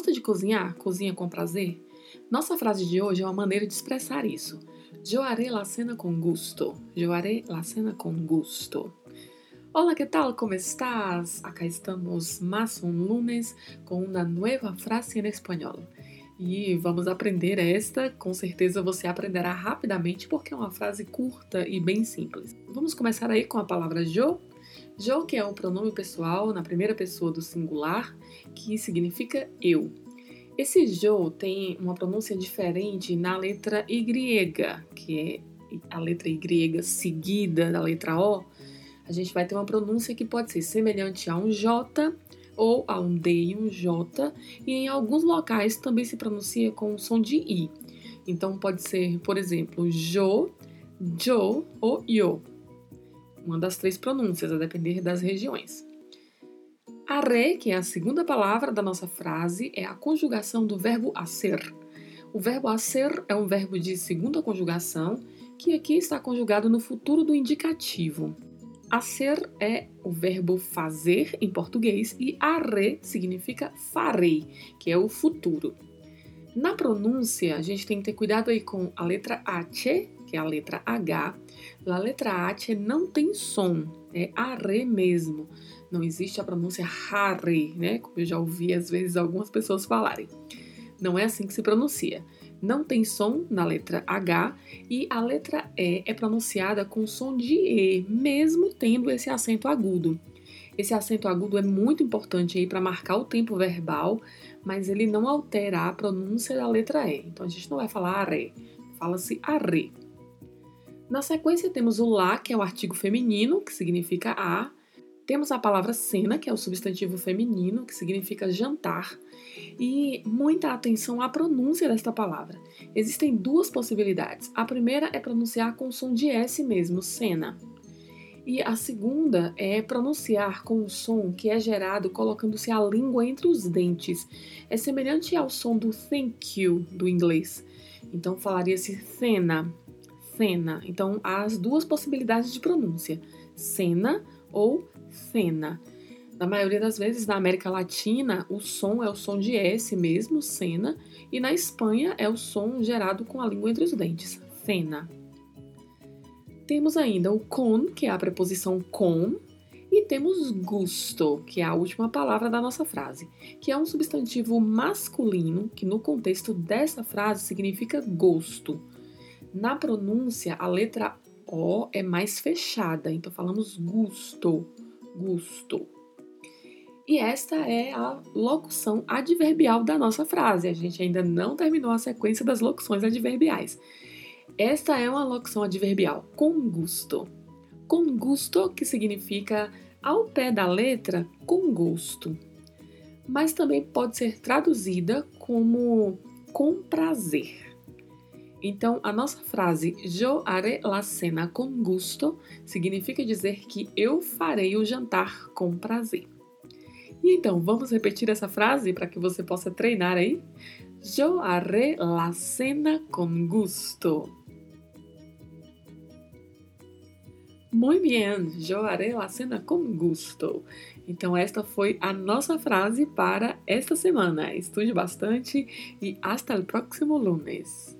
Gosta de cozinhar? Cozinha com prazer? Nossa frase de hoje é uma maneira de expressar isso. Eu haré la cena con gusto. Eu haré la cena con gusto. Olá, que tal? Como estás? Acá estamos mais um lunes com uma nova frase em espanhol. E vamos aprender esta, com certeza você aprenderá rapidamente porque é uma frase curta e bem simples. Vamos começar aí com a palavra Jo, que é um pronome pessoal na primeira pessoa do singular, que significa eu. Esse jo tem uma pronúncia diferente na letra Y, que é a letra Y seguida da letra O. A gente vai ter uma pronúncia que pode ser semelhante a um J ou a um D e um J, e em alguns locais também se pronuncia com o som de I. Então pode ser, por exemplo, Jo, Jo ou Yo uma das três pronúncias, a depender das regiões. Arre, que é a segunda palavra da nossa frase, é a conjugação do verbo hacer. O verbo hacer é um verbo de segunda conjugação que aqui está conjugado no futuro do indicativo. Hacer é o verbo fazer em português e arre significa farei, que é o futuro. Na pronúncia, a gente tem que ter cuidado aí com a letra H, que é a letra H. A letra H não tem som, é arre mesmo. Não existe a pronúncia harre, né? Como eu já ouvi às vezes algumas pessoas falarem. Não é assim que se pronuncia. Não tem som na letra H e a letra E é pronunciada com som de E, mesmo tendo esse acento agudo. Esse acento agudo é muito importante aí para marcar o tempo verbal, mas ele não altera a pronúncia da letra E. Então a gente não vai falar are, fala-se arre. Na sequência temos o lá, que é o artigo feminino, que significa a. Temos a palavra cena, que é o substantivo feminino, que significa jantar. E muita atenção à pronúncia desta palavra. Existem duas possibilidades. A primeira é pronunciar com o som de S mesmo, cena. E a segunda é pronunciar com o som que é gerado colocando-se a língua entre os dentes. É semelhante ao som do thank you do inglês. Então falaria-se cena, cena. Então há as duas possibilidades de pronúncia: cena ou cena. Na maioria das vezes na América Latina, o som é o som de S mesmo, cena, e na Espanha é o som gerado com a língua entre os dentes, cena. Temos ainda o con, que é a preposição com, e temos gusto, que é a última palavra da nossa frase, que é um substantivo masculino que, no contexto dessa frase, significa gosto. Na pronúncia, a letra O é mais fechada, então falamos gusto, gusto. E esta é a locução adverbial da nossa frase. A gente ainda não terminou a sequência das locuções adverbiais. Esta é uma locução adverbial com gusto. Com gusto, que significa ao pé da letra, com gosto. Mas também pode ser traduzida como com prazer. Então, a nossa frase "yo haré la cena con gusto" significa dizer que eu farei o jantar com prazer. E então, vamos repetir essa frase para que você possa treinar aí? Yo haré la cena con gusto. Muy bien, yo haré la cena con gusto. Então, esta foi a nossa frase para esta semana. Estude bastante e hasta el próximo lunes.